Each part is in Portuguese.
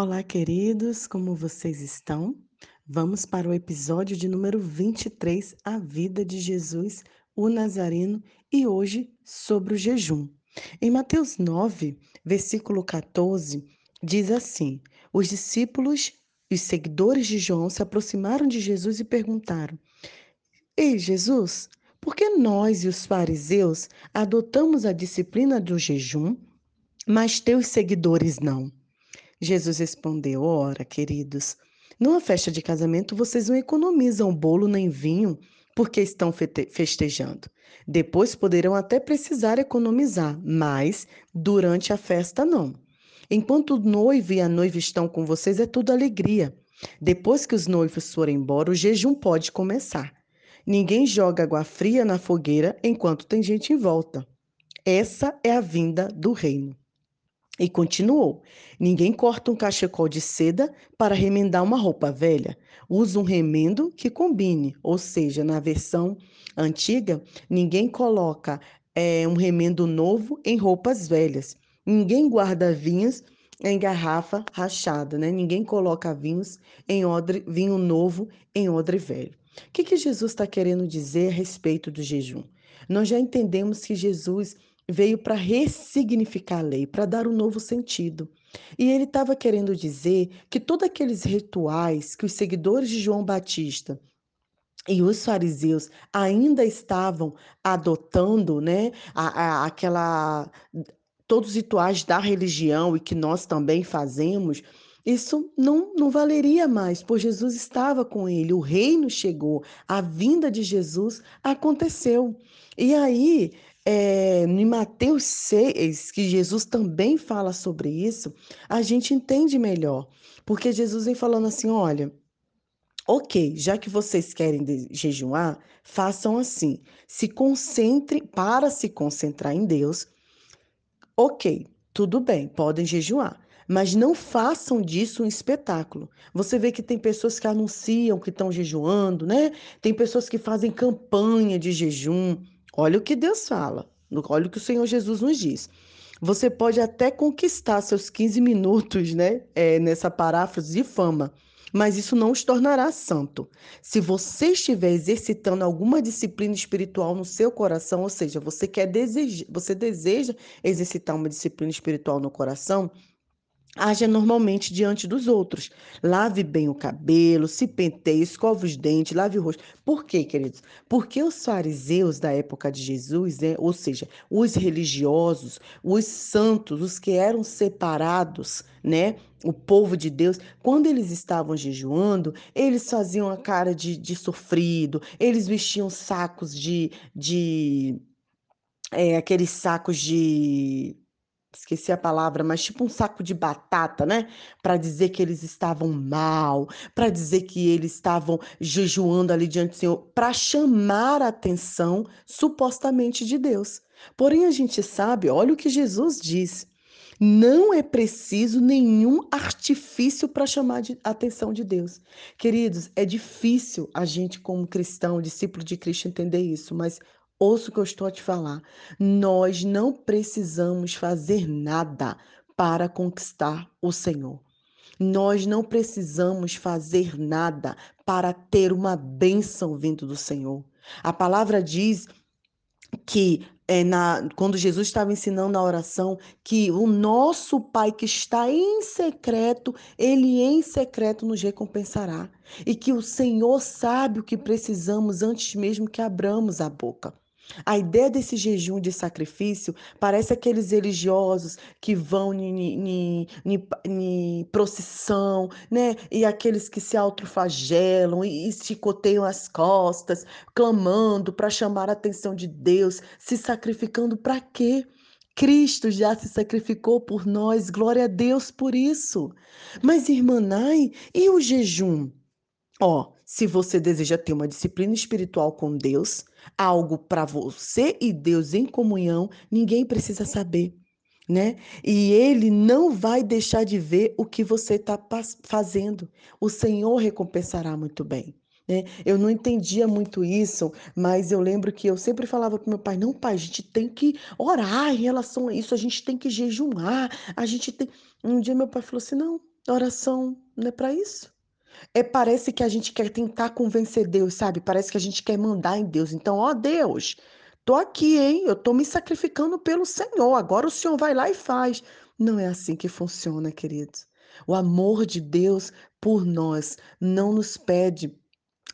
Olá, queridos, como vocês estão? Vamos para o episódio de número 23, A Vida de Jesus, o Nazareno, e hoje sobre o jejum. Em Mateus 9, versículo 14, diz assim: Os discípulos e os seguidores de João se aproximaram de Jesus e perguntaram: Ei, Jesus, por que nós e os fariseus adotamos a disciplina do jejum, mas teus seguidores não? Jesus respondeu: Ora, queridos, numa festa de casamento vocês não economizam bolo nem vinho porque estão festejando. Depois poderão até precisar economizar, mas durante a festa não. Enquanto o noivo e a noiva estão com vocês, é tudo alegria. Depois que os noivos forem embora, o jejum pode começar. Ninguém joga água fria na fogueira enquanto tem gente em volta. Essa é a vinda do reino. E continuou: Ninguém corta um cachecol de seda para remendar uma roupa velha. Usa um remendo que combine, ou seja, na versão antiga, ninguém coloca é, um remendo novo em roupas velhas. Ninguém guarda vinhos em garrafa rachada, né? Ninguém coloca vinhos em odre, vinho novo em odre velho. O que, que Jesus está querendo dizer a respeito do jejum? Nós já entendemos que Jesus veio para ressignificar a lei, para dar um novo sentido. E ele estava querendo dizer que todos aqueles rituais que os seguidores de João Batista e os fariseus ainda estavam adotando, né, a, a, aquela todos os rituais da religião e que nós também fazemos, isso não, não valeria mais, pois Jesus estava com ele, o reino chegou, a vinda de Jesus aconteceu. E aí, é, em Mateus 6, que Jesus também fala sobre isso, a gente entende melhor. Porque Jesus vem falando assim: olha, ok, já que vocês querem jejuar, façam assim. Se concentrem, para se concentrar em Deus, ok, tudo bem, podem jejuar mas não façam disso um espetáculo. Você vê que tem pessoas que anunciam que estão jejuando, né? Tem pessoas que fazem campanha de jejum. Olha o que Deus fala, olha o que o Senhor Jesus nos diz. Você pode até conquistar seus 15 minutos, né, é, nessa paráfrase de fama, mas isso não os tornará santo. Se você estiver exercitando alguma disciplina espiritual no seu coração, ou seja, você quer deseja, você deseja exercitar uma disciplina espiritual no coração, Haja normalmente diante dos outros. Lave bem o cabelo, se penteie, escova os dentes, lave o rosto. Por quê, queridos? Porque os fariseus da época de Jesus, né, ou seja, os religiosos, os santos, os que eram separados, né, o povo de Deus, quando eles estavam jejuando, eles faziam a cara de, de sofrido, eles vestiam sacos de, de é, aqueles sacos de esqueci a palavra, mas tipo um saco de batata, né? Para dizer que eles estavam mal, para dizer que eles estavam jejuando ali diante do Senhor, para chamar a atenção supostamente de Deus. Porém, a gente sabe, olha o que Jesus diz. Não é preciso nenhum artifício para chamar a atenção de Deus. Queridos, é difícil a gente, como cristão, discípulo de Cristo, entender isso, mas Ouça o que eu estou a te falar. Nós não precisamos fazer nada para conquistar o Senhor. Nós não precisamos fazer nada para ter uma bênção vindo do Senhor. A palavra diz que é, na, quando Jesus estava ensinando a oração, que o nosso Pai que está em secreto, Ele em secreto nos recompensará. E que o Senhor sabe o que precisamos antes mesmo que abramos a boca. A ideia desse jejum de sacrifício parece aqueles religiosos que vão em procissão, né? E aqueles que se autoflagelam e, e chicoteiam as costas, clamando para chamar a atenção de Deus, se sacrificando para quê? Cristo já se sacrificou por nós, glória a Deus por isso. Mas, irmã Nai, e o jejum? Ó, se você deseja ter uma disciplina espiritual com Deus, algo para você e Deus em comunhão, ninguém precisa saber, né? E ele não vai deixar de ver o que você está fazendo. O Senhor recompensará muito bem. Né? Eu não entendia muito isso, mas eu lembro que eu sempre falava para meu pai: não, pai, a gente tem que orar em relação a isso, a gente tem que jejuar, a gente tem. Um dia meu pai falou assim: não, Oração não é para isso. É, parece que a gente quer tentar convencer Deus, sabe? Parece que a gente quer mandar em Deus. Então, ó Deus, tô aqui, hein? Eu tô me sacrificando pelo Senhor. Agora o Senhor vai lá e faz. Não é assim que funciona, queridos. O amor de Deus por nós não nos pede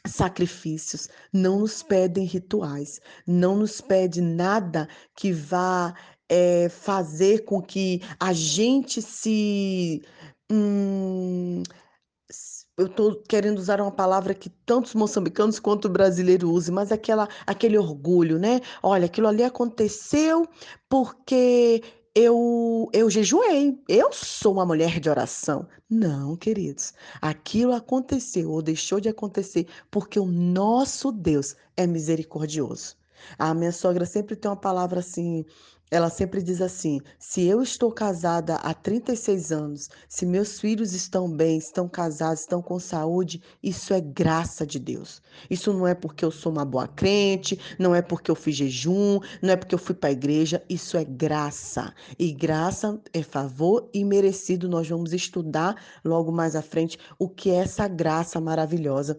sacrifícios, não nos pedem rituais, não nos pede nada que vá é, fazer com que a gente se. Hum, eu estou querendo usar uma palavra que tantos moçambicanos quanto brasileiros usam, mas aquela, aquele orgulho, né? Olha, aquilo ali aconteceu porque eu, eu jejuei, eu sou uma mulher de oração. Não, queridos, aquilo aconteceu ou deixou de acontecer porque o nosso Deus é misericordioso. A minha sogra sempre tem uma palavra assim, ela sempre diz assim: se eu estou casada há 36 anos, se meus filhos estão bem, estão casados, estão com saúde, isso é graça de Deus. Isso não é porque eu sou uma boa crente, não é porque eu fiz jejum, não é porque eu fui para a igreja, isso é graça. E graça é favor e merecido. Nós vamos estudar logo mais à frente o que é essa graça maravilhosa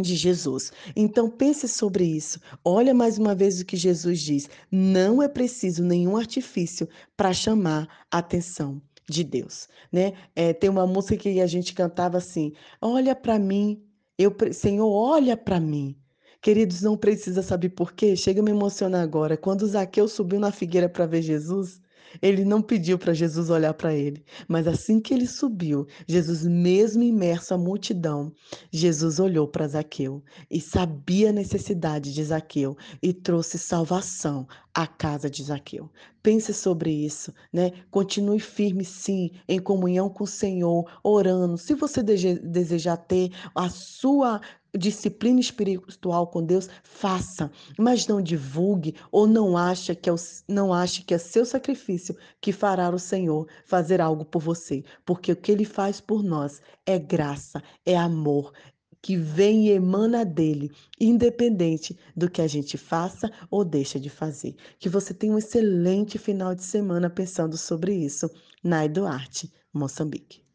de Jesus. Então pense sobre isso. Olha mais uma vez o que Jesus diz: não é preciso nenhum artifício para chamar a atenção de Deus, né? É, tem uma música que a gente cantava assim: Olha para mim, eu Senhor, olha para mim. Queridos, não precisa saber por quê? Chega a me emocionar agora. Quando Zaqueu subiu na figueira para ver Jesus, ele não pediu para Jesus olhar para ele, mas assim que ele subiu, Jesus, mesmo imerso à multidão, Jesus olhou para Zaqueu e sabia a necessidade de Zaqueu e trouxe salvação à casa de Zaqueu. Pense sobre isso, né? Continue firme, sim, em comunhão com o Senhor, orando. Se você desejar ter a sua disciplina espiritual com Deus, faça, mas não divulgue ou não ache que é o, não ache que é seu sacrifício que fará o Senhor fazer algo por você, porque o que ele faz por nós é graça, é amor, que vem e emana dele, independente do que a gente faça ou deixa de fazer. Que você tenha um excelente final de semana pensando sobre isso. Nai Duarte, Moçambique.